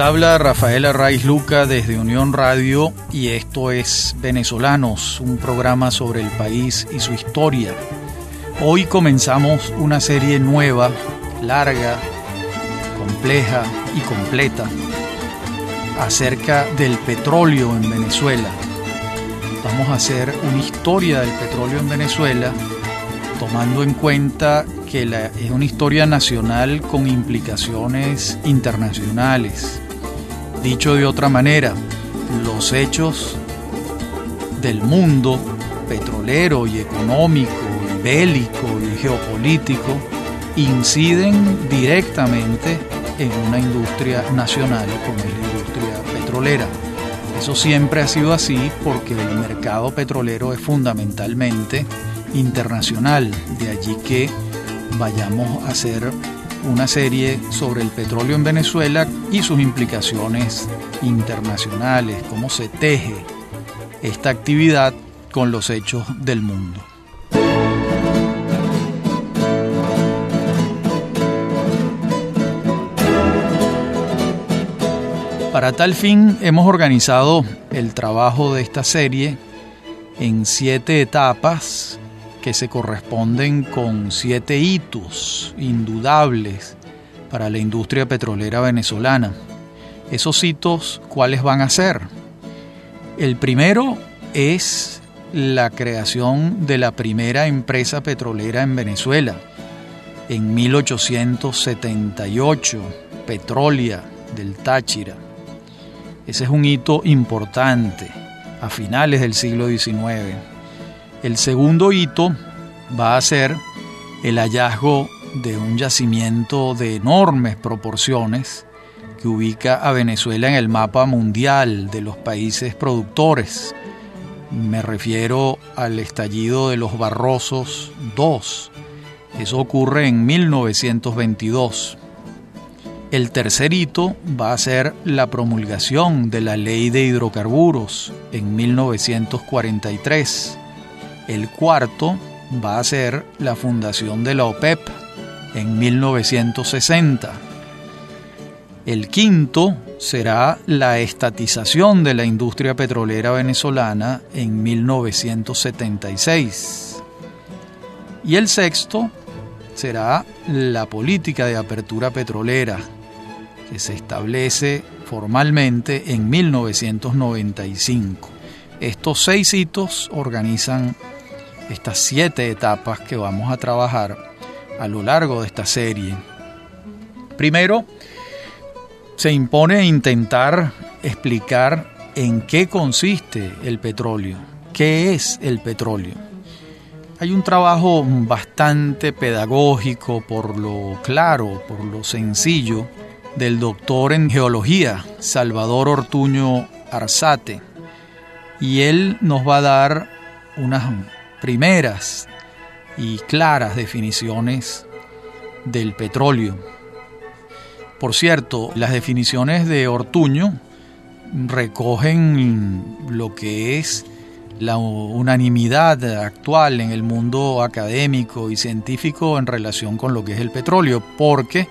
Habla Rafael Arraiz Luca desde Unión Radio y esto es Venezolanos, un programa sobre el país y su historia. Hoy comenzamos una serie nueva, larga, compleja y completa acerca del petróleo en Venezuela. Vamos a hacer una historia del petróleo en Venezuela tomando en cuenta que es una historia nacional con implicaciones internacionales. Dicho de otra manera, los hechos del mundo petrolero y económico, y bélico y geopolítico inciden directamente en una industria nacional como es la industria petrolera. Eso siempre ha sido así porque el mercado petrolero es fundamentalmente internacional, de allí que vayamos a hacer una serie sobre el petróleo en Venezuela y sus implicaciones internacionales, cómo se teje esta actividad con los hechos del mundo. Para tal fin hemos organizado el trabajo de esta serie en siete etapas que se corresponden con siete hitos indudables para la industria petrolera venezolana. Esos hitos, ¿cuáles van a ser? El primero es la creación de la primera empresa petrolera en Venezuela en 1878, Petrolia del Táchira. Ese es un hito importante a finales del siglo XIX. El segundo hito va a ser el hallazgo de un yacimiento de enormes proporciones que ubica a Venezuela en el mapa mundial de los países productores. Me refiero al estallido de los Barrosos II. Eso ocurre en 1922. El tercer hito va a ser la promulgación de la ley de hidrocarburos en 1943. El cuarto va a ser la fundación de la OPEP en 1960. El quinto será la estatización de la industria petrolera venezolana en 1976. Y el sexto será la política de apertura petrolera, que se establece formalmente en 1995. Estos seis hitos organizan estas siete etapas que vamos a trabajar a lo largo de esta serie. Primero, se impone intentar explicar en qué consiste el petróleo, qué es el petróleo. Hay un trabajo bastante pedagógico por lo claro, por lo sencillo, del doctor en geología, Salvador Ortuño Arzate, y él nos va a dar unas primeras y claras definiciones del petróleo. Por cierto, las definiciones de Ortuño recogen lo que es la unanimidad actual en el mundo académico y científico en relación con lo que es el petróleo, porque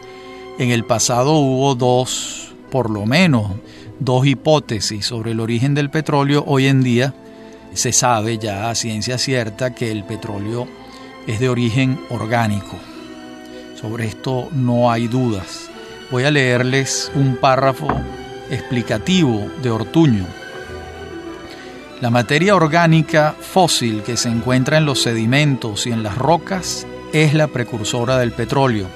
en el pasado hubo dos, por lo menos, dos hipótesis sobre el origen del petróleo. Hoy en día se sabe ya a ciencia cierta que el petróleo es de origen orgánico. Sobre esto no hay dudas. Voy a leerles un párrafo explicativo de Ortuño. La materia orgánica fósil que se encuentra en los sedimentos y en las rocas es la precursora del petróleo.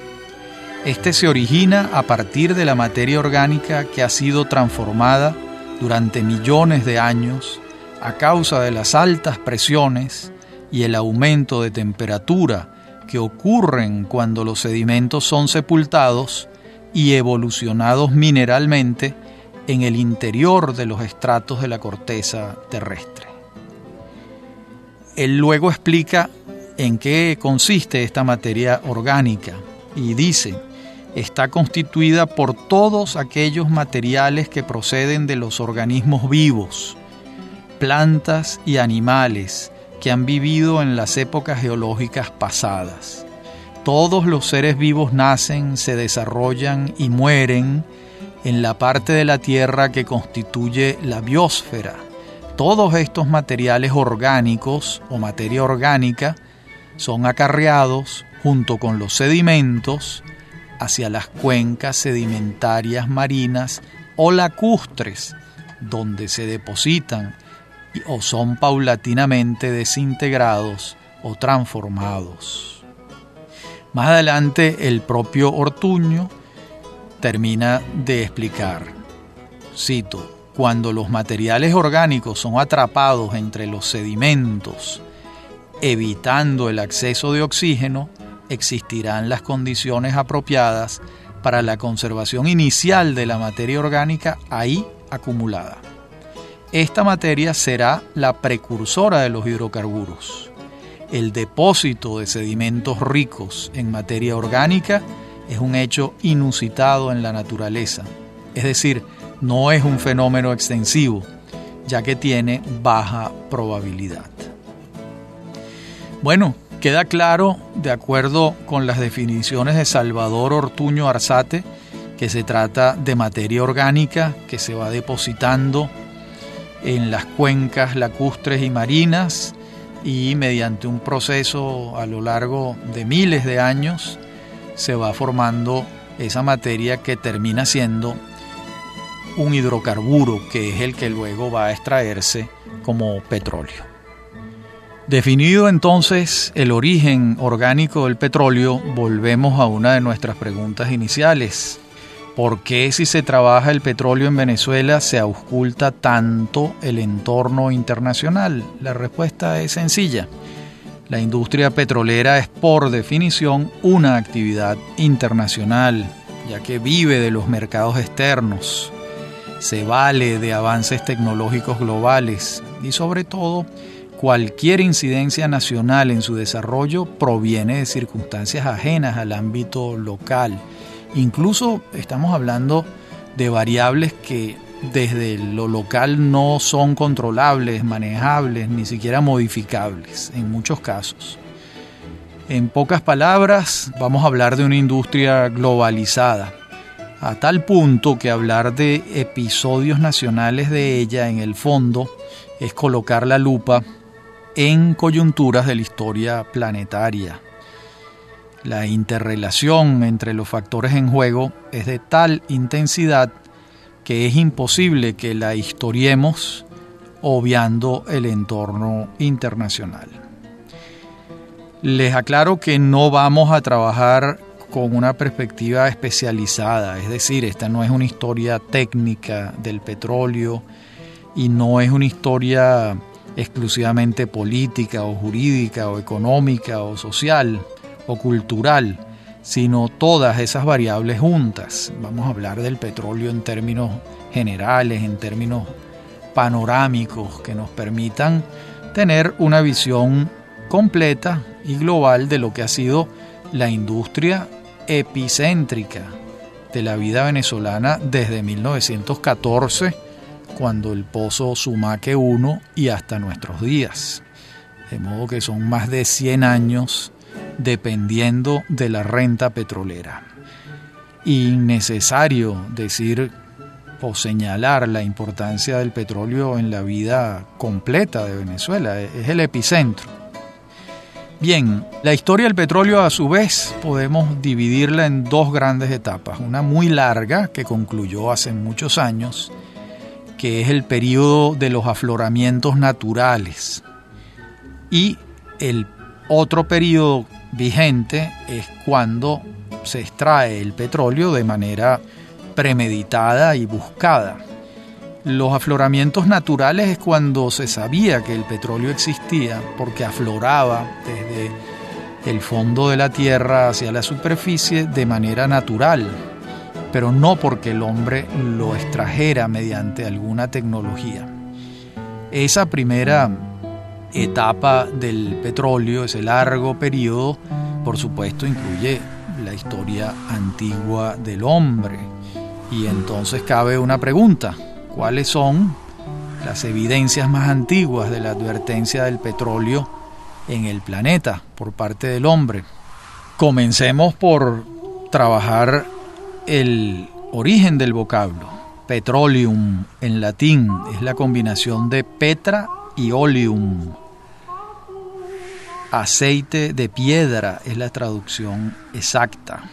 Este se origina a partir de la materia orgánica que ha sido transformada durante millones de años a causa de las altas presiones y el aumento de temperatura que ocurren cuando los sedimentos son sepultados y evolucionados mineralmente en el interior de los estratos de la corteza terrestre. Él luego explica en qué consiste esta materia orgánica y dice, está constituida por todos aquellos materiales que proceden de los organismos vivos, plantas y animales que han vivido en las épocas geológicas pasadas. Todos los seres vivos nacen, se desarrollan y mueren en la parte de la Tierra que constituye la biosfera. Todos estos materiales orgánicos o materia orgánica son acarreados junto con los sedimentos hacia las cuencas sedimentarias marinas o lacustres, donde se depositan o son paulatinamente desintegrados o transformados. Más adelante el propio Ortuño termina de explicar, cito, cuando los materiales orgánicos son atrapados entre los sedimentos, evitando el acceso de oxígeno, existirán las condiciones apropiadas para la conservación inicial de la materia orgánica ahí acumulada. Esta materia será la precursora de los hidrocarburos. El depósito de sedimentos ricos en materia orgánica es un hecho inusitado en la naturaleza, es decir, no es un fenómeno extensivo, ya que tiene baja probabilidad. Bueno, queda claro, de acuerdo con las definiciones de Salvador Ortuño Arzate, que se trata de materia orgánica que se va depositando en las cuencas lacustres y marinas y mediante un proceso a lo largo de miles de años se va formando esa materia que termina siendo un hidrocarburo que es el que luego va a extraerse como petróleo. Definido entonces el origen orgánico del petróleo, volvemos a una de nuestras preguntas iniciales. ¿Por qué si se trabaja el petróleo en Venezuela se ausculta tanto el entorno internacional? La respuesta es sencilla. La industria petrolera es por definición una actividad internacional, ya que vive de los mercados externos, se vale de avances tecnológicos globales y sobre todo cualquier incidencia nacional en su desarrollo proviene de circunstancias ajenas al ámbito local Incluso estamos hablando de variables que desde lo local no son controlables, manejables, ni siquiera modificables en muchos casos. En pocas palabras, vamos a hablar de una industria globalizada, a tal punto que hablar de episodios nacionales de ella en el fondo es colocar la lupa en coyunturas de la historia planetaria. La interrelación entre los factores en juego es de tal intensidad que es imposible que la historiemos obviando el entorno internacional. Les aclaro que no vamos a trabajar con una perspectiva especializada, es decir, esta no es una historia técnica del petróleo y no es una historia exclusivamente política o jurídica o económica o social o cultural, sino todas esas variables juntas. Vamos a hablar del petróleo en términos generales, en términos panorámicos, que nos permitan tener una visión completa y global de lo que ha sido la industria epicéntrica de la vida venezolana desde 1914, cuando el pozo Sumaque 1 y hasta nuestros días. De modo que son más de 100 años dependiendo de la renta petrolera. Innecesario decir o señalar la importancia del petróleo en la vida completa de Venezuela, es el epicentro. Bien, la historia del petróleo a su vez podemos dividirla en dos grandes etapas, una muy larga que concluyó hace muchos años, que es el periodo de los afloramientos naturales, y el otro periodo vigente es cuando se extrae el petróleo de manera premeditada y buscada. Los afloramientos naturales es cuando se sabía que el petróleo existía porque afloraba desde el fondo de la tierra hacia la superficie de manera natural, pero no porque el hombre lo extrajera mediante alguna tecnología. Esa primera etapa del petróleo, ese largo periodo, por supuesto incluye la historia antigua del hombre. Y entonces cabe una pregunta, ¿cuáles son las evidencias más antiguas de la advertencia del petróleo en el planeta por parte del hombre? Comencemos por trabajar el origen del vocablo. Petroleum en latín es la combinación de petra y oleum. Aceite de piedra es la traducción exacta.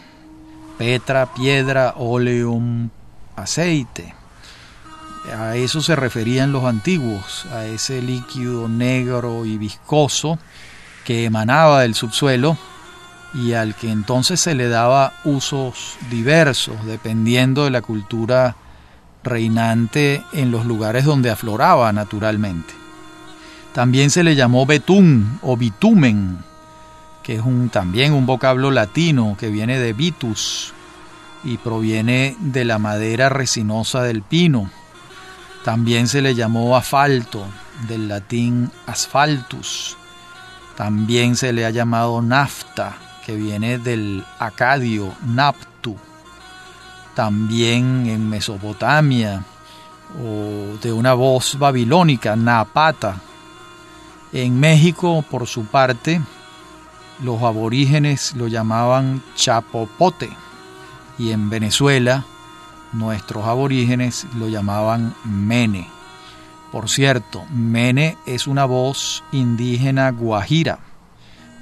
Petra, piedra, oleum, aceite. A eso se referían los antiguos, a ese líquido negro y viscoso que emanaba del subsuelo y al que entonces se le daba usos diversos dependiendo de la cultura reinante en los lugares donde afloraba naturalmente. También se le llamó betún o bitumen, que es un, también un vocablo latino que viene de vitus y proviene de la madera resinosa del pino. También se le llamó asfalto, del latín asfaltus. También se le ha llamado nafta, que viene del acadio naptu. También en Mesopotamia, o de una voz babilónica, napata. En México, por su parte, los aborígenes lo llamaban chapopote y en Venezuela nuestros aborígenes lo llamaban mene. Por cierto, mene es una voz indígena guajira.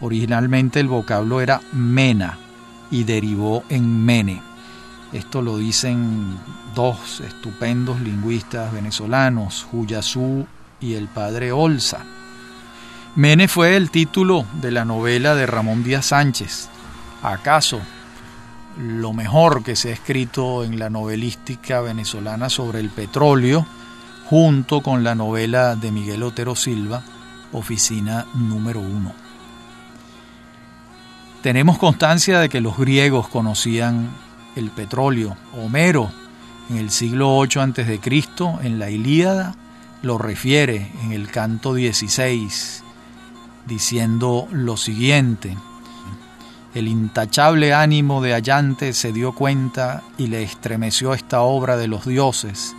Originalmente el vocablo era mena y derivó en mene. Esto lo dicen dos estupendos lingüistas venezolanos, Huyasú y el padre Olza. Mene fue el título de la novela de Ramón Díaz Sánchez. ¿Acaso lo mejor que se ha escrito en la novelística venezolana sobre el petróleo, junto con la novela de Miguel Otero Silva, Oficina número uno. Tenemos constancia de que los griegos conocían el petróleo. Homero, en el siglo 8 a.C., en la Ilíada, lo refiere en el canto 16, diciendo lo siguiente. El intachable ánimo de Allante se dio cuenta y le estremeció esta obra de los dioses,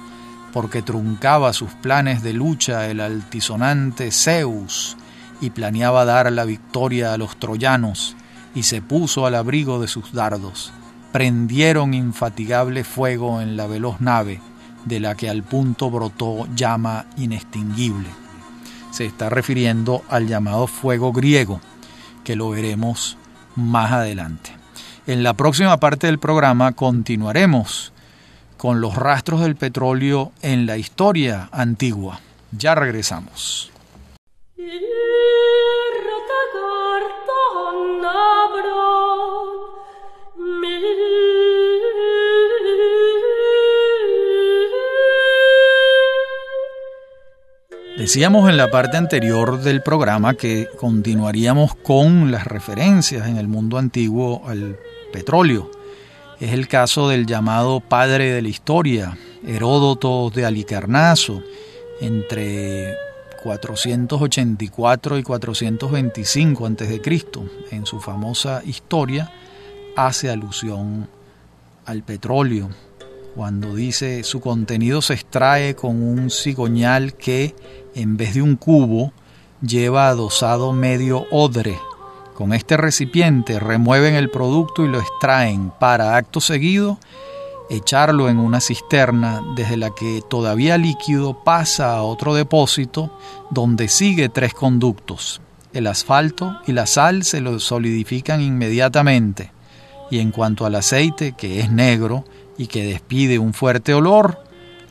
porque truncaba sus planes de lucha el altisonante Zeus y planeaba dar la victoria a los troyanos, y se puso al abrigo de sus dardos. Prendieron infatigable fuego en la veloz nave, de la que al punto brotó llama inextinguible. Se está refiriendo al llamado fuego griego, que lo veremos más adelante. En la próxima parte del programa continuaremos con los rastros del petróleo en la historia antigua. Ya regresamos. Decíamos en la parte anterior del programa que continuaríamos con las referencias en el mundo antiguo al petróleo. Es el caso del llamado padre de la historia, Heródoto de Alicarnaso, entre 484 y 425 a.C. En su famosa historia hace alusión al petróleo cuando dice su contenido se extrae con un cigoñal que, en vez de un cubo, lleva adosado medio odre. Con este recipiente remueven el producto y lo extraen para, acto seguido, echarlo en una cisterna desde la que todavía líquido pasa a otro depósito donde sigue tres conductos. El asfalto y la sal se lo solidifican inmediatamente y en cuanto al aceite, que es negro, y que despide un fuerte olor,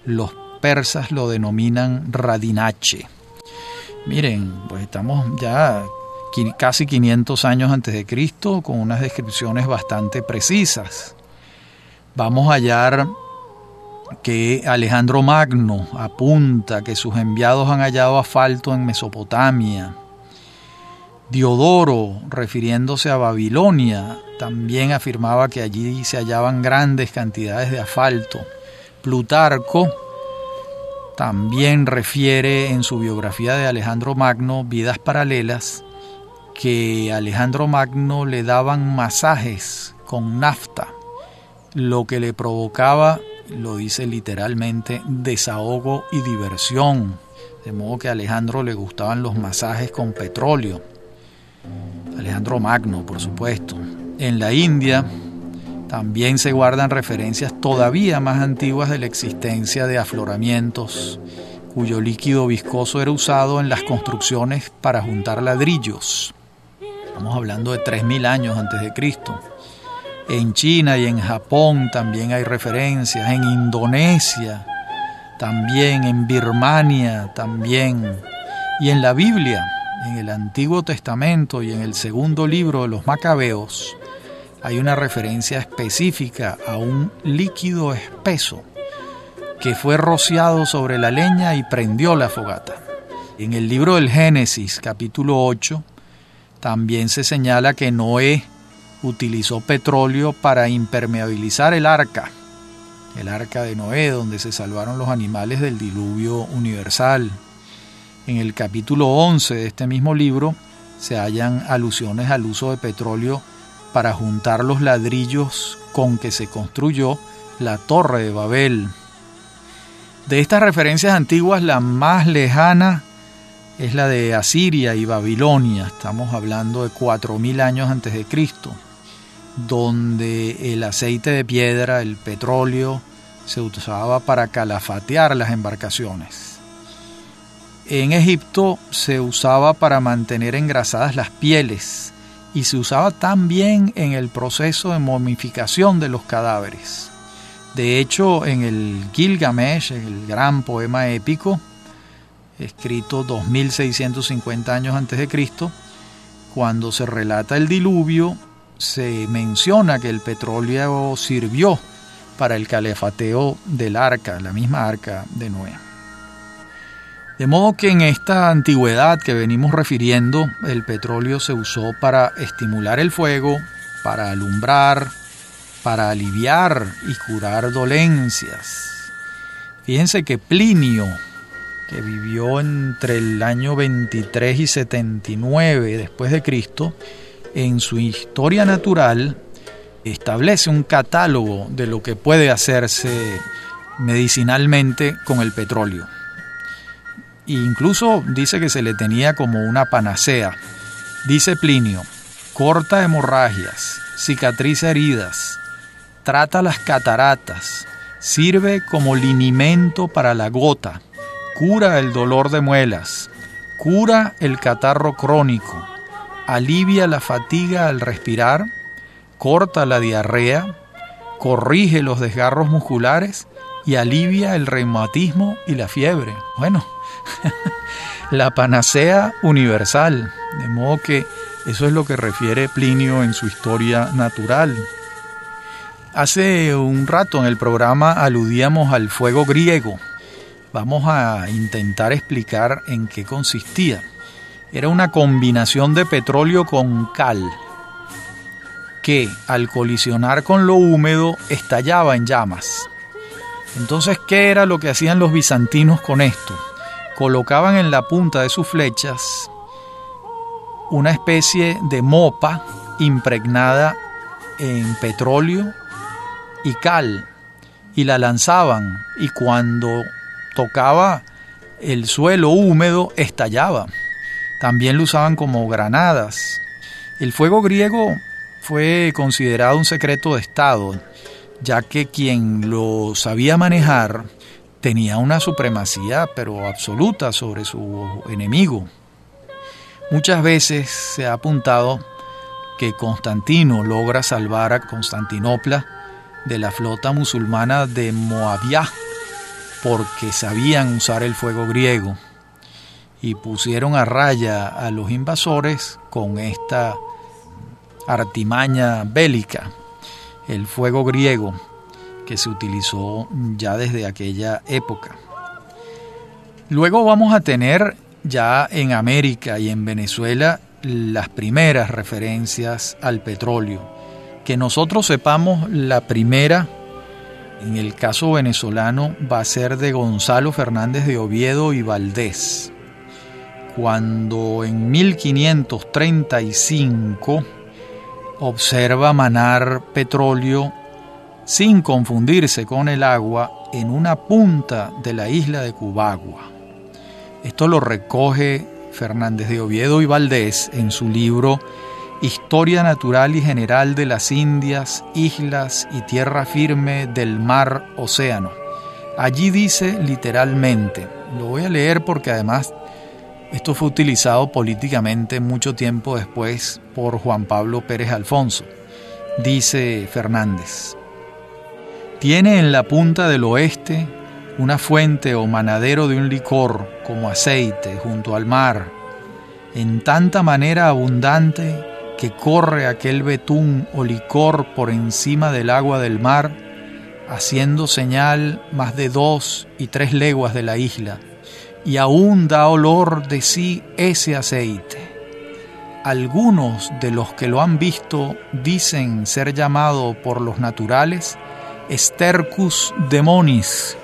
los persas lo denominan radinache. Miren, pues estamos ya casi 500 años antes de Cristo con unas descripciones bastante precisas. Vamos a hallar que Alejandro Magno apunta que sus enviados han hallado asfalto en Mesopotamia. Diodoro, refiriéndose a Babilonia, también afirmaba que allí se hallaban grandes cantidades de asfalto. Plutarco también refiere en su biografía de Alejandro Magno, Vidas Paralelas, que Alejandro Magno le daban masajes con nafta, lo que le provocaba, lo dice literalmente, desahogo y diversión. De modo que a Alejandro le gustaban los masajes con petróleo. Alejandro Magno, por supuesto. En la India, También se guardan referencias todavía más antiguas de la existencia de afloramientos, cuyo líquido viscoso era usado en las construcciones para juntar ladrillos. Estamos hablando de 3.000 años antes de Cristo. En China y en Japón también hay referencias, en Indonesia también, en Birmania también, y en la Biblia, en el Antiguo Testamento y en el segundo libro de los Macabeos, hay una referencia específica a un líquido espeso que fue rociado sobre la leña y prendió la fogata. En el libro del Génesis, capítulo 8, también se señala que Noé utilizó petróleo para impermeabilizar el arca, el arca de Noé, donde se salvaron los animales del diluvio universal. En el capítulo 11 de este mismo libro se hallan alusiones al uso de petróleo para juntar los ladrillos con que se construyó la torre de Babel. De estas referencias antiguas, la más lejana es la de Asiria y Babilonia. Estamos hablando de 4.000 años antes de Cristo donde el aceite de piedra, el petróleo, se usaba para calafatear las embarcaciones. En Egipto se usaba para mantener engrasadas las pieles y se usaba también en el proceso de momificación de los cadáveres. De hecho, en el Gilgamesh, el gran poema épico, escrito 2650 años antes de Cristo, cuando se relata el diluvio, se menciona que el petróleo sirvió para el calefateo del arca, la misma arca de Noé. De modo que en esta antigüedad que venimos refiriendo, el petróleo se usó para estimular el fuego, para alumbrar, para aliviar y curar dolencias. Fíjense que Plinio, que vivió entre el año 23 y 79 después de Cristo, en su historia natural establece un catálogo de lo que puede hacerse medicinalmente con el petróleo. Incluso dice que se le tenía como una panacea. Dice Plinio, corta hemorragias, cicatriza heridas, trata las cataratas, sirve como linimento para la gota, cura el dolor de muelas, cura el catarro crónico, alivia la fatiga al respirar, corta la diarrea, corrige los desgarros musculares y alivia el reumatismo y la fiebre. Bueno, la panacea universal, de modo que eso es lo que refiere Plinio en su historia natural. Hace un rato en el programa aludíamos al fuego griego. Vamos a intentar explicar en qué consistía era una combinación de petróleo con cal que al colisionar con lo húmedo estallaba en llamas. Entonces, ¿qué era lo que hacían los bizantinos con esto? Colocaban en la punta de sus flechas una especie de mopa impregnada en petróleo y cal y la lanzaban y cuando tocaba el suelo húmedo estallaba. También lo usaban como granadas. El fuego griego fue considerado un secreto de Estado, ya que quien lo sabía manejar tenía una supremacía pero absoluta sobre su enemigo. Muchas veces se ha apuntado que Constantino logra salvar a Constantinopla de la flota musulmana de Moabia porque sabían usar el fuego griego y pusieron a raya a los invasores con esta artimaña bélica, el fuego griego, que se utilizó ya desde aquella época. Luego vamos a tener ya en América y en Venezuela las primeras referencias al petróleo. Que nosotros sepamos la primera, en el caso venezolano, va a ser de Gonzalo Fernández de Oviedo y Valdés cuando en 1535 observa manar petróleo sin confundirse con el agua en una punta de la isla de Cubagua. Esto lo recoge Fernández de Oviedo y Valdés en su libro Historia natural y general de las Indias, islas y tierra firme del mar océano. Allí dice literalmente, lo voy a leer porque además esto fue utilizado políticamente mucho tiempo después por Juan Pablo Pérez Alfonso. Dice Fernández, tiene en la punta del oeste una fuente o manadero de un licor como aceite junto al mar, en tanta manera abundante que corre aquel betún o licor por encima del agua del mar, haciendo señal más de dos y tres leguas de la isla, y aún da olor de sí ese aceite. Algunos de los que lo han visto dicen ser llamado por los naturales Stercus demonis,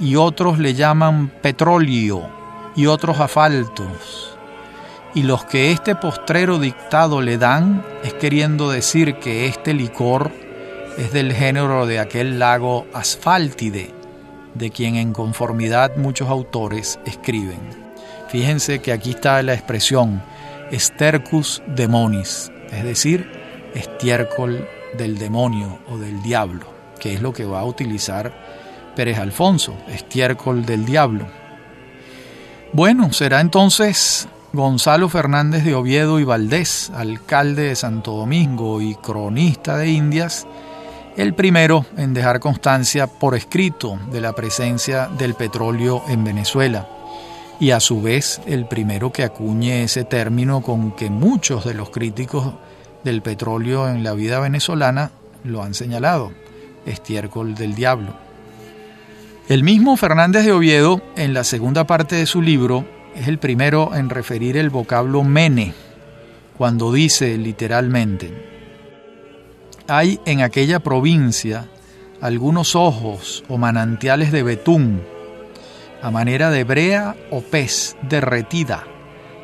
y otros le llaman petróleo y otros asfaltos. Y los que este postrero dictado le dan es queriendo decir que este licor es del género de aquel lago asfáltide, de quien en conformidad muchos autores escriben. Fíjense que aquí está la expresión Stercus demonis, es decir, estiércol del demonio o del diablo que es lo que va a utilizar Pérez Alfonso, estiércol del diablo. Bueno, será entonces Gonzalo Fernández de Oviedo y Valdés, alcalde de Santo Domingo y cronista de Indias, el primero en dejar constancia por escrito de la presencia del petróleo en Venezuela y a su vez el primero que acuñe ese término con que muchos de los críticos del petróleo en la vida venezolana lo han señalado estiércol del diablo. El mismo Fernández de Oviedo, en la segunda parte de su libro, es el primero en referir el vocablo mene, cuando dice literalmente, hay en aquella provincia algunos ojos o manantiales de betún, a manera de brea o pez derretida,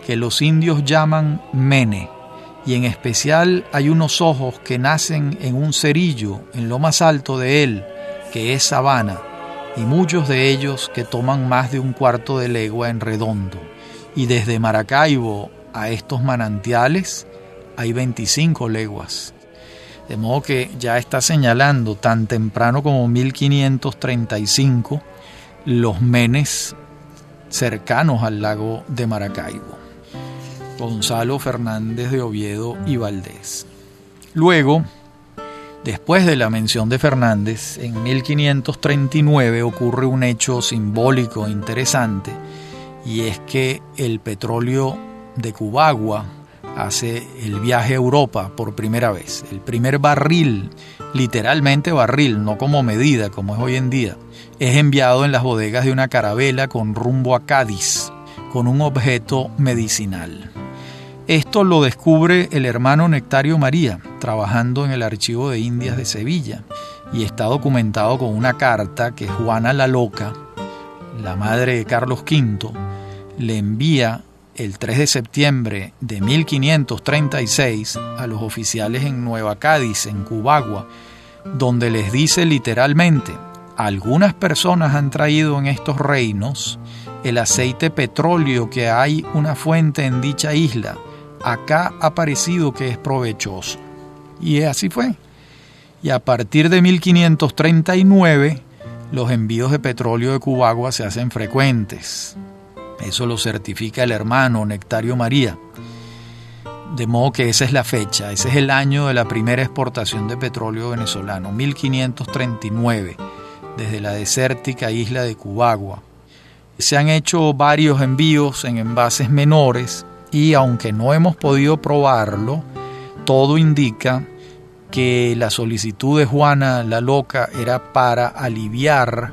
que los indios llaman mene y en especial hay unos ojos que nacen en un cerillo en lo más alto de él, que es sabana, y muchos de ellos que toman más de un cuarto de legua en redondo. Y desde Maracaibo a estos manantiales hay 25 leguas. De modo que ya está señalando tan temprano como 1535 los menes cercanos al lago de Maracaibo. Gonzalo Fernández de Oviedo y Valdés. Luego, después de la mención de Fernández, en 1539 ocurre un hecho simbólico interesante y es que el petróleo de Cubagua hace el viaje a Europa por primera vez. El primer barril, literalmente barril, no como medida como es hoy en día, es enviado en las bodegas de una carabela con rumbo a Cádiz, con un objeto medicinal. Esto lo descubre el hermano Nectario María, trabajando en el Archivo de Indias de Sevilla, y está documentado con una carta que Juana la Loca, la madre de Carlos V, le envía el 3 de septiembre de 1536 a los oficiales en Nueva Cádiz, en Cubagua, donde les dice literalmente, algunas personas han traído en estos reinos el aceite petróleo que hay una fuente en dicha isla, acá ha parecido que es provechoso. Y así fue. Y a partir de 1539, los envíos de petróleo de Cubagua se hacen frecuentes. Eso lo certifica el hermano Nectario María. De modo que esa es la fecha, ese es el año de la primera exportación de petróleo venezolano, 1539, desde la desértica isla de Cubagua. Se han hecho varios envíos en envases menores, y aunque no hemos podido probarlo, todo indica que la solicitud de Juana la Loca era para aliviar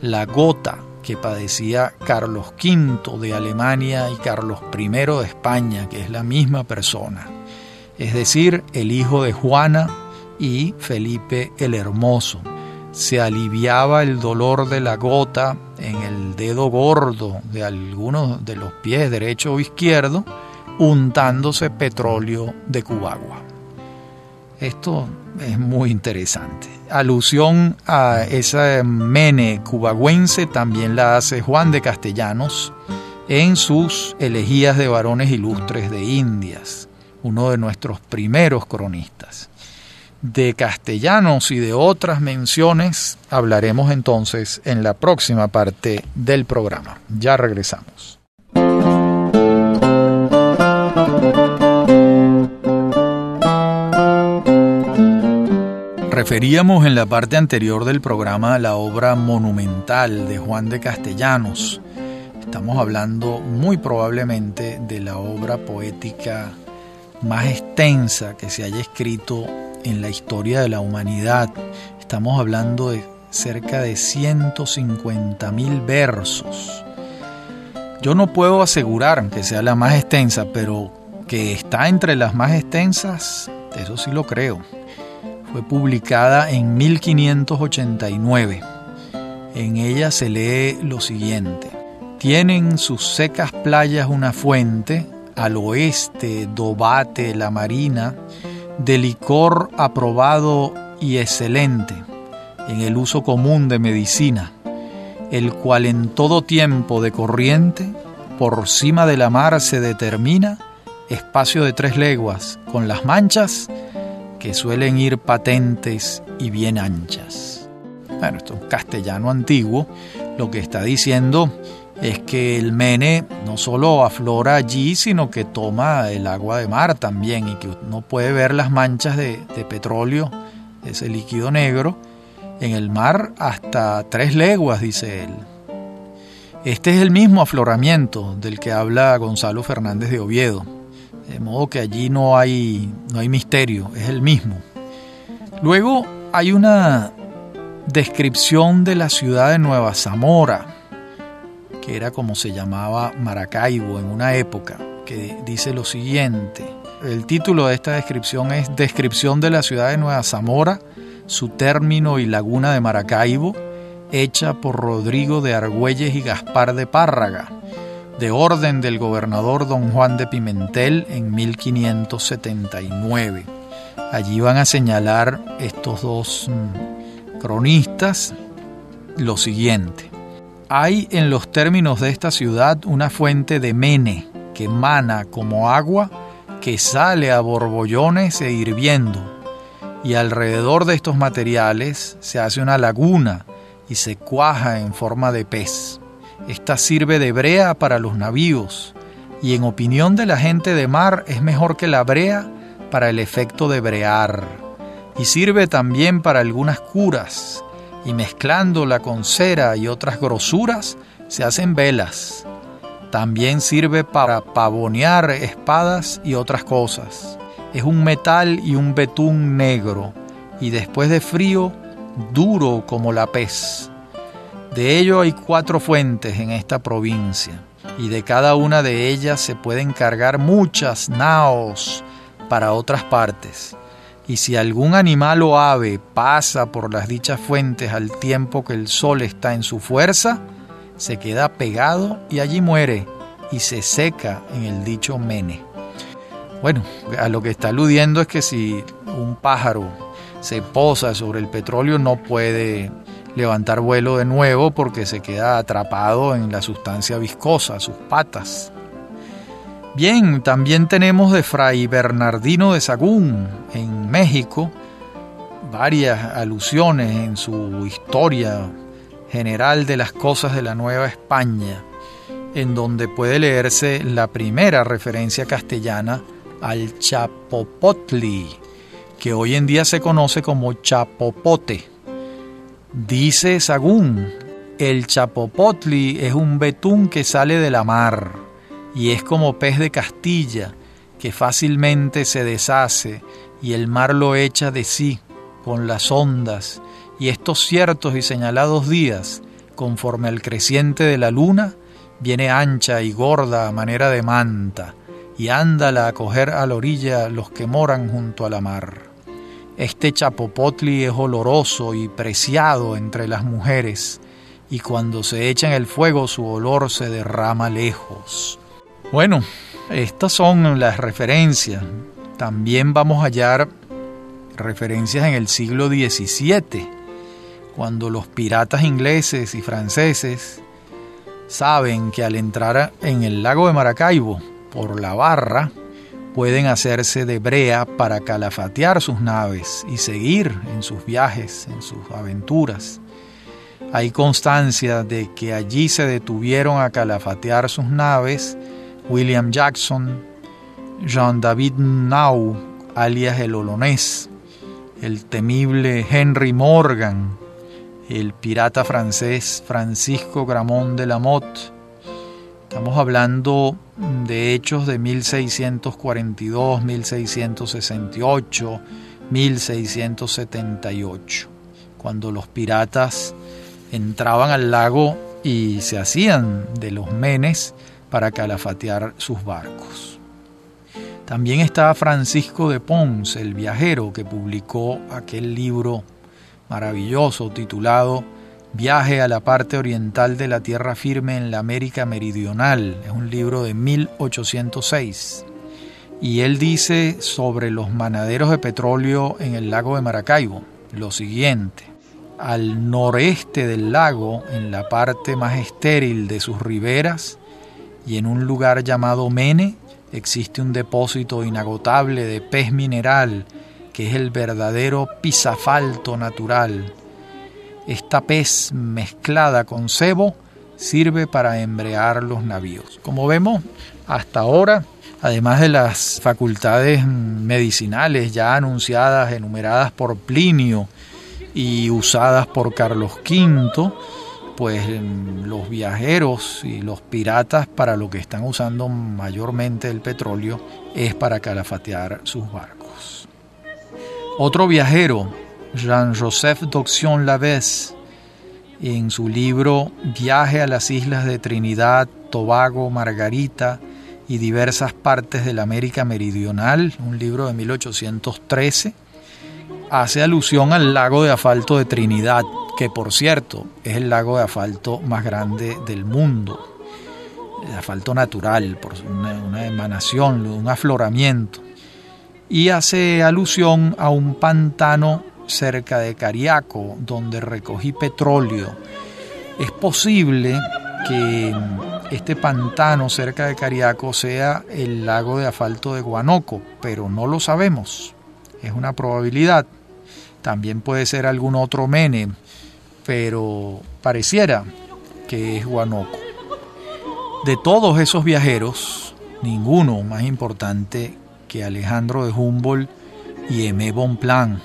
la gota que padecía Carlos V de Alemania y Carlos I de España, que es la misma persona, es decir, el hijo de Juana y Felipe el Hermoso. Se aliviaba el dolor de la gota en el dedo gordo de algunos de los pies, derecho o izquierdo, untándose petróleo de Cubagua. Esto es muy interesante. Alusión a esa mene cubagüense también la hace Juan de Castellanos en sus elegías de varones ilustres de Indias, uno de nuestros primeros cronistas. De castellanos y de otras menciones hablaremos entonces en la próxima parte del programa. Ya regresamos. Referíamos en la parte anterior del programa la obra monumental de Juan de Castellanos. Estamos hablando muy probablemente de la obra poética más extensa que se haya escrito en la historia de la humanidad. Estamos hablando de cerca de 150 mil versos. Yo no puedo asegurar que sea la más extensa, pero que está entre las más extensas, eso sí lo creo. Fue publicada en 1589. En ella se lee lo siguiente. Tienen sus secas playas una fuente, al oeste Dobate la Marina, de licor aprobado y excelente en el uso común de medicina, el cual en todo tiempo de corriente por cima de la mar se determina espacio de tres leguas, con las manchas que suelen ir patentes y bien anchas. Bueno, esto es castellano antiguo, lo que está diciendo es que el Mene no solo aflora allí, sino que toma el agua de mar también y que uno puede ver las manchas de, petróleo, ese líquido negro, en el mar hasta tres leguas, dice él. Este es el mismo afloramiento del que habla Gonzalo Fernández de Oviedo, de modo que allí no hay, no hay misterio, es el mismo. Luego hay una descripción de la ciudad de Nueva Zamora, que era como se llamaba Maracaibo en una época, que dice lo siguiente. El título de esta descripción es Descripción de la ciudad de Nueva Zamora, su término y laguna de Maracaibo, hecha por Rodrigo de Argüelles y Gaspar de Párraga, de orden del gobernador don Juan de Pimentel en 1579. Allí van a señalar estos dos mm, cronistas lo siguiente. Hay en los términos de esta ciudad una fuente de mene que mana como agua que sale a borbollones e hirviendo, y alrededor de estos materiales se hace una laguna y se cuaja en forma de pez. Esta sirve de brea para los navíos, y en opinión de la gente de mar es mejor que la brea para el efecto de brear, y sirve también para algunas curas, y mezclándola con cera y otras grosuras se hacen velas. También sirve para pavonear espadas y otras cosas. Es un metal y un betún negro y después de frío duro como la pez. De ello hay cuatro fuentes en esta provincia y de cada una de ellas se pueden cargar muchas naos para otras partes y si algún animal o ave pasa por las dichas fuentes al tiempo que el sol está en su fuerza, se queda pegado y allí muere y se seca en el dicho mene. Bueno, a lo que está aludiendo es que si un pájaro se posa sobre el petróleo no puede levantar vuelo de nuevo porque se queda atrapado en la sustancia viscosa, sus patas. Bien, también tenemos de Fray Bernardino de Sagún en México varias alusiones en su historia general de las cosas de la Nueva España, en donde puede leerse la primera referencia castellana al Chapopotli, que hoy en día se conoce como Chapopote. Dice Sagún, el Chapopotli es un betún que sale de la mar y es como pez de Castilla, que fácilmente se deshace y el mar lo echa de sí con las ondas, y estos ciertos y señalados días, conforme al creciente de la luna, viene ancha y gorda a manera de manta, y ándala a coger a la orilla los que moran junto a la mar. Este chapopotli es oloroso y preciado entre las mujeres, y cuando se echa en el fuego su olor se derrama lejos. Bueno, estas son las referencias. También vamos a hallar referencias en el siglo XVII, cuando los piratas ingleses y franceses saben que al entrar en el lago de Maracaibo por la barra, pueden hacerse de brea para calafatear sus naves y seguir en sus viajes, en sus aventuras. Hay constancia de que allí se detuvieron a calafatear sus naves William Jackson, Jean-David Nau, alias el Olonés, el temible Henry Morgan, el pirata francés Francisco Gramont de la Motte. Estamos hablando de hechos de 1642, 1668, 1678, cuando los piratas entraban al lago y se hacían de los menes para calafatear sus barcos. También está Francisco de Pons, el viajero, que publicó aquel libro maravilloso titulado Viaje a la parte oriental de la tierra firme en la América Meridional. Es un libro de 1806. Y él dice sobre los manaderos de petróleo en el lago de Maracaibo lo siguiente al noreste del lago, en la parte más estéril de sus riberas, y en un lugar llamado Mene, existe un depósito inagotable de pez mineral, que es el verdadero pisafalto natural. Esta pez mezclada con cebo sirve para embrear los navíos. Como vemos, hasta ahora, además de las facultades medicinales ya anunciadas, enumeradas por Plinio, y usadas por Carlos V, pues los viajeros y los piratas para lo que están usando mayormente el petróleo es para calafatear sus barcos. Otro viajero, Jean-Joseph d'Auxion Lavesse, en su libro Viaje a las islas de Trinidad, Tobago, Margarita y diversas partes de la América Meridional, un libro de 1813, hace alusión al lago de asfalto de Trinidad, que por cierto es el lago de asfalto más grande del mundo. El asfalto natural, por una, emanación, un afloramiento. Y hace alusión a un pantano cerca de Cariaco, donde recogí petróleo. Es posible que este pantano cerca de Cariaco sea el lago de asfalto de Guanoco, pero no lo sabemos. Es una probabilidad también puede ser algún otro mene, pero pareciera que es Guanoco. De todos esos viajeros, ninguno más importante que Alejandro de Humboldt y Aimé Bonpland.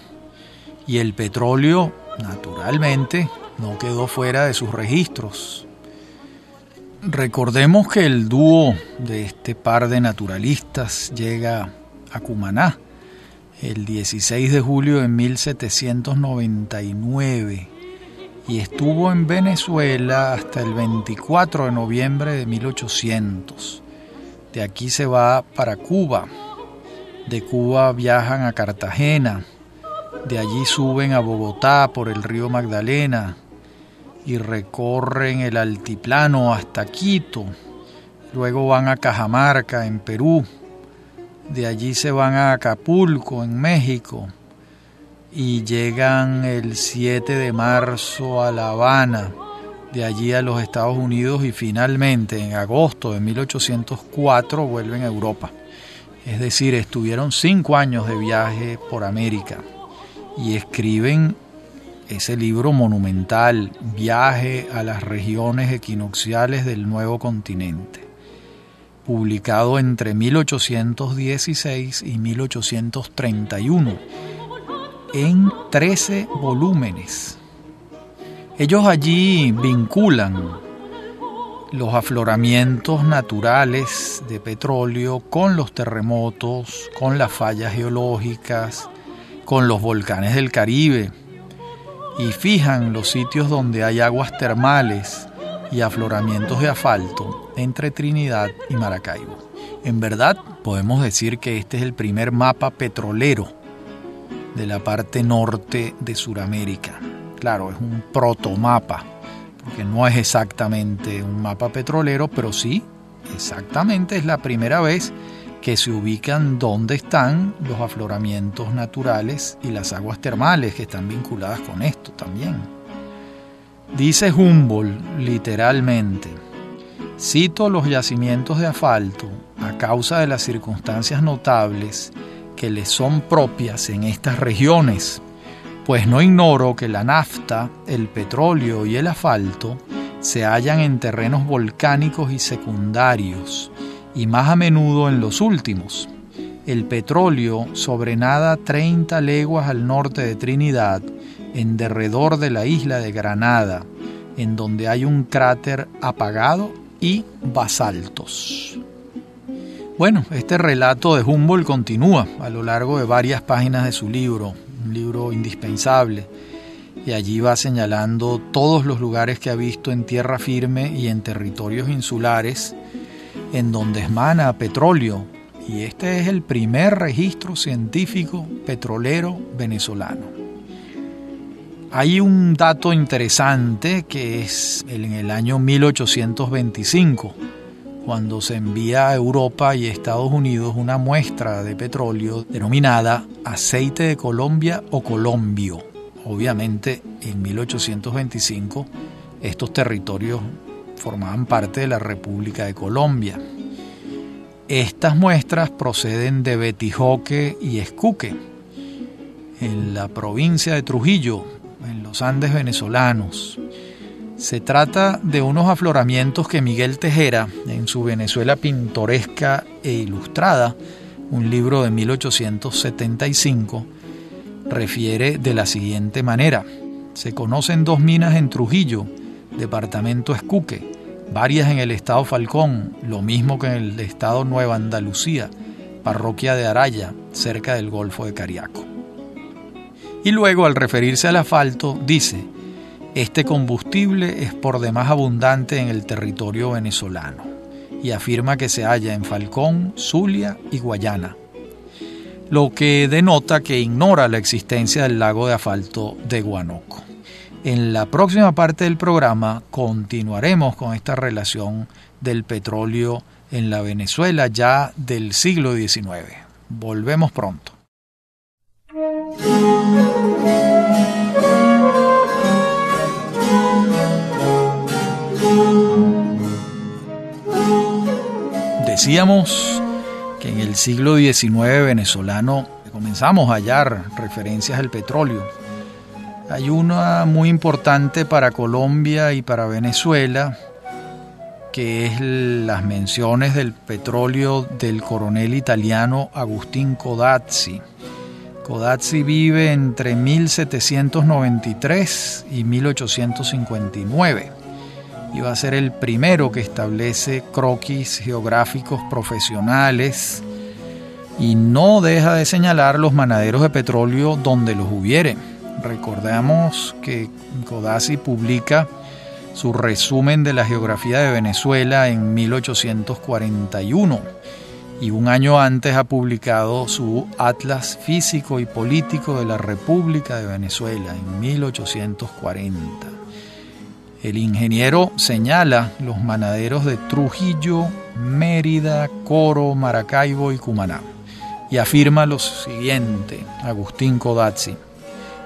Y el petróleo, naturalmente, no quedó fuera de sus registros. Recordemos que el dúo de este par de naturalistas llega a Cumaná el 16 de julio de 1799 y estuvo en Venezuela hasta el 24 de noviembre de 1800. De aquí se va para Cuba. De Cuba viajan a Cartagena. De allí suben a Bogotá por el río Magdalena y recorren el altiplano hasta Quito. Luego van a Cajamarca, en Perú de allí se van a Acapulco, en México, y llegan el 7 de marzo a La Habana, de allí a los Estados Unidos y finalmente en agosto de 1804 vuelven a Europa. Es decir, estuvieron cinco años de viaje por América y escriben ese libro monumental, Viaje a las regiones equinocciales del nuevo continente publicado entre 1816 y 1831 en 13 volúmenes. Ellos allí vinculan los afloramientos naturales de petróleo con los terremotos, con las fallas geológicas, con los volcanes del Caribe y fijan los sitios donde hay aguas termales y afloramientos de asfalto entre Trinidad y Maracaibo. En verdad, podemos decir que este es el primer mapa petrolero de la parte norte de Sudamérica. Claro, es un protomapa, porque no es exactamente un mapa petrolero, pero sí, exactamente es la primera vez que se ubican dónde están los afloramientos naturales y las aguas termales que están vinculadas con esto también. Dice Humboldt literalmente, cito los yacimientos de asfalto, a causa de las circunstancias notables que le son propias en estas regiones, pues no ignoro que la nafta, el petróleo y el asfalto se hallan en terrenos volcánicos y secundarios, y más a menudo en los últimos. El petróleo sobrenada 30 leguas al norte de Trinidad, en derredor de la isla de Granada, en donde hay un cráter apagado y basaltos. Bueno, este relato de Humboldt continúa a lo largo de varias páginas de su libro, un libro indispensable, y allí va señalando todos los lugares que ha visto en tierra firme y en territorios insulares en donde emana petróleo, y este es el primer registro científico petrolero venezolano. Hay un dato interesante que es en el año 1825, cuando se envía a Europa y Estados Unidos una muestra de petróleo denominada aceite de Colombia o colombio. Obviamente en 1825 estos territorios formaban parte de la República de Colombia. Estas muestras proceden de Betijoque y Escuque, en la provincia de Trujillo, en los Andes venezolanos. Se trata de unos afloramientos que Miguel Tejera, en su Venezuela pintoresca e ilustrada, un libro de 1875, refiere de la siguiente manera. Se conocen dos minas en Trujillo, departamento Escuque, varias en el estado Falcón, lo mismo que en el estado Nueva Andalucía, parroquia de Araya, cerca del Golfo de Cariaco. Y luego, al referirse al asfalto, dice, este combustible es por demás abundante en el territorio venezolano y afirma que se halla en Falcón, Zulia y Guayana, lo que denota que ignora la existencia del lago de asfalto de Guanoco. En la próxima parte del programa continuaremos con esta relación del petróleo en la Venezuela ya del siglo XIX. Volvemos pronto. Decíamos que en el siglo XIX venezolano comenzamos a hallar referencias al petróleo. Hay una muy importante para Colombia y para Venezuela, que es las menciones del petróleo del coronel italiano Agustín Codazzi. Codazzi vive entre 1793 y 1859 y va a ser el primero que establece croquis geográficos profesionales y no deja de señalar los manaderos de petróleo donde los hubiere. Recordamos que Codazzi publica su resumen de la geografía de Venezuela en 1841 y un año antes ha publicado su Atlas Físico y Político de la República de Venezuela en 1840. El ingeniero señala los manaderos de Trujillo, Mérida, Coro, Maracaibo y Cumaná y afirma lo siguiente, Agustín Codazzi.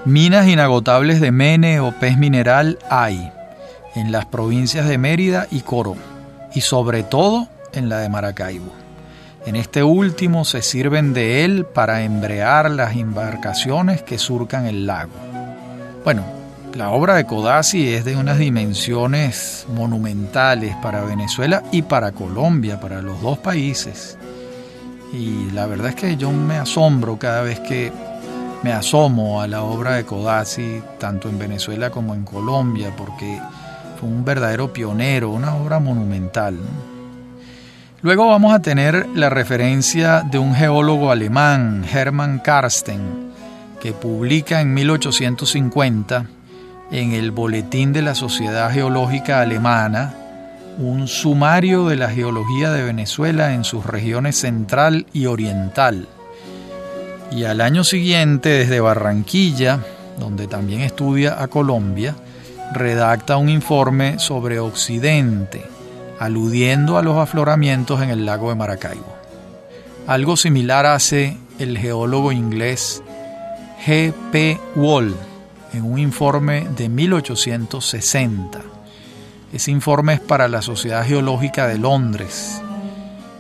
Minas inagotables de mene o pez mineral hay en las provincias de Mérida y Coro y sobre todo en la de Maracaibo. En este último se sirven de él para embrear las embarcaciones que surcan el lago. Bueno, la obra de Codazzi es de unas dimensiones monumentales para Venezuela y para Colombia, para los dos países. Y la verdad es que yo me asombro cada vez que me asomo a la obra de Codazzi, tanto en Venezuela como en Colombia, porque fue un verdadero pionero, una obra monumental. Luego vamos a tener la referencia de un geólogo alemán, Hermann Karsten, que publica en 1850 en el Boletín de la Sociedad Geológica Alemana un sumario de la geología de Venezuela en sus regiones central y oriental. Y al año siguiente, desde Barranquilla, donde también estudia a Colombia, redacta un informe sobre Occidente, aludiendo a los afloramientos en el lago de Maracaibo. Algo similar hace el geólogo inglés G. P. Wall en un informe de 1860. Ese informe es para la Sociedad Geológica de Londres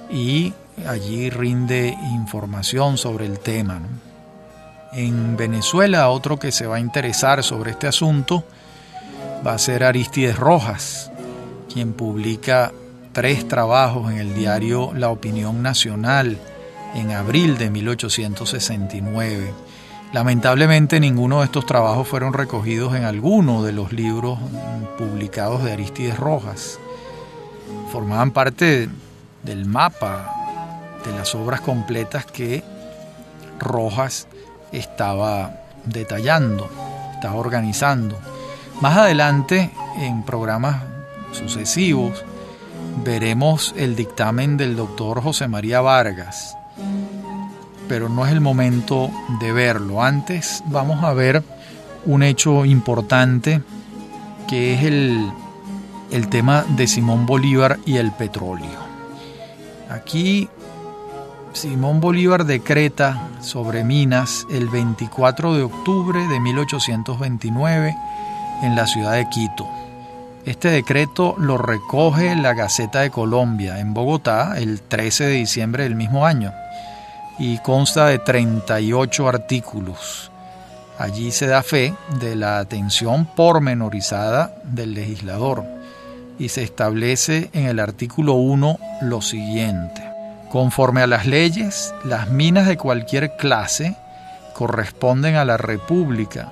y allí rinde información sobre el tema. En Venezuela, otro que se va a interesar sobre este asunto va a ser Aristides Rojas, quien publica tres trabajos en el diario La Opinión Nacional en abril de 1869. Lamentablemente ninguno de estos trabajos fueron recogidos en alguno de los libros publicados de Aristides Rojas. Formaban parte del mapa de las obras completas que Rojas estaba detallando, estaba organizando. Más adelante, en programas sucesivos, veremos el dictamen del doctor José María Vargas, pero no es el momento de verlo. Antes vamos a ver un hecho importante que es el, el tema de Simón Bolívar y el petróleo. Aquí Simón Bolívar decreta sobre minas el 24 de octubre de 1829 en la ciudad de Quito. Este decreto lo recoge la Gaceta de Colombia en Bogotá el 13 de diciembre del mismo año y consta de 38 artículos. Allí se da fe de la atención pormenorizada del legislador y se establece en el artículo 1 lo siguiente. Conforme a las leyes, las minas de cualquier clase corresponden a la República,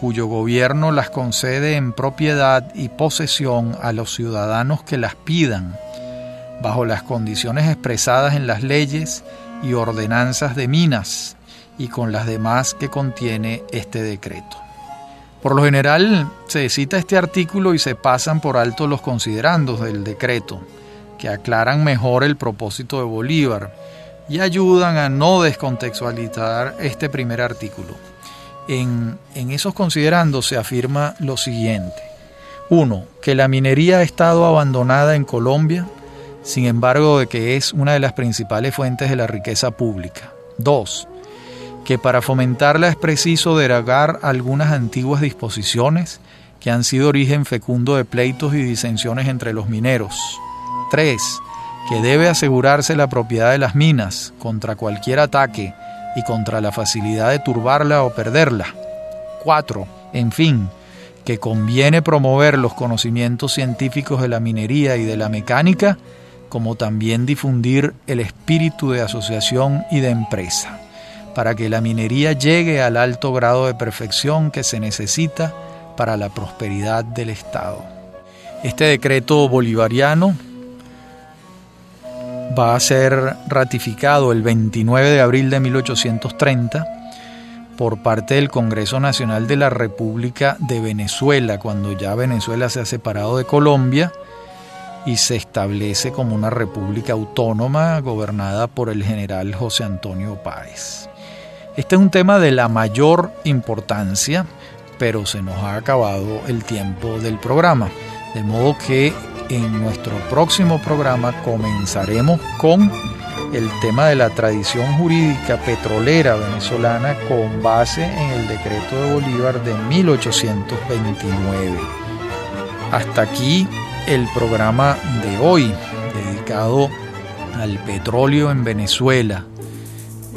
cuyo gobierno las concede en propiedad y posesión a los ciudadanos que las pidan, bajo las condiciones expresadas en las leyes y ordenanzas de minas y con las demás que contiene este decreto. Por lo general se cita este artículo y se pasan por alto los considerandos del decreto, que aclaran mejor el propósito de Bolívar y ayudan a no descontextualizar este primer artículo. En, en esos considerandos se afirma lo siguiente. 1. Que la minería ha estado abandonada en Colombia, sin embargo de que es una de las principales fuentes de la riqueza pública. 2. Que para fomentarla es preciso derogar algunas antiguas disposiciones que han sido origen fecundo de pleitos y disensiones entre los mineros. 3. Que debe asegurarse la propiedad de las minas contra cualquier ataque y contra la facilidad de turbarla o perderla. 4. En fin, que conviene promover los conocimientos científicos de la minería y de la mecánica, como también difundir el espíritu de asociación y de empresa, para que la minería llegue al alto grado de perfección que se necesita para la prosperidad del Estado. Este decreto bolivariano va a ser ratificado el 29 de abril de 1830 por parte del Congreso Nacional de la República de Venezuela, cuando ya Venezuela se ha separado de Colombia y se establece como una república autónoma gobernada por el general José Antonio Páez. Este es un tema de la mayor importancia, pero se nos ha acabado el tiempo del programa, de modo que en nuestro próximo programa comenzaremos con el tema de la tradición jurídica petrolera venezolana con base en el decreto de Bolívar de 1829. Hasta aquí el programa de hoy dedicado al petróleo en Venezuela.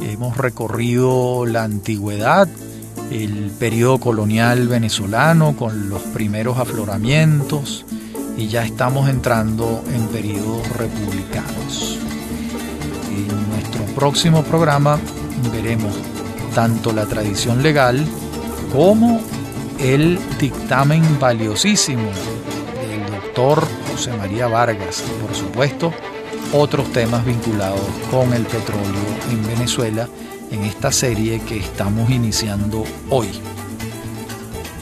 Hemos recorrido la antigüedad, el periodo colonial venezolano con los primeros afloramientos, y ya estamos entrando en periodos republicanos. En nuestro próximo programa veremos tanto la tradición legal como el dictamen valiosísimo José María Vargas y por supuesto otros temas vinculados con el petróleo en Venezuela en esta serie que estamos iniciando hoy.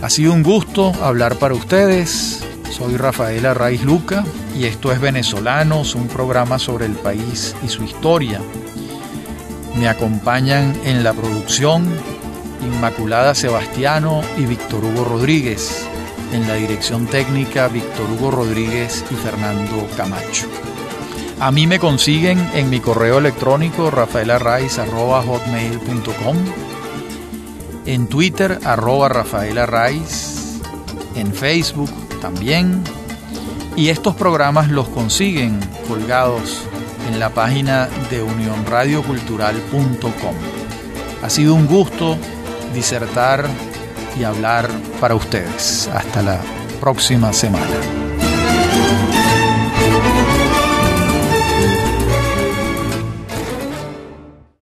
Ha sido un gusto hablar para ustedes soy Rafael Arraiz Luca y esto es Venezolanos, un programa sobre el país y su historia. Me acompañan en la producción Inmaculada Sebastiano y Víctor Hugo Rodríguez. En la dirección técnica Víctor Hugo Rodríguez y Fernando Camacho. A mí me consiguen en mi correo electrónico rafaelarraiz.com, en Twitter arroba Rafael en Facebook también. Y estos programas los consiguen colgados en la página de unionradiocultural.com. Ha sido un gusto disertar y hablar para ustedes. Hasta la próxima semana.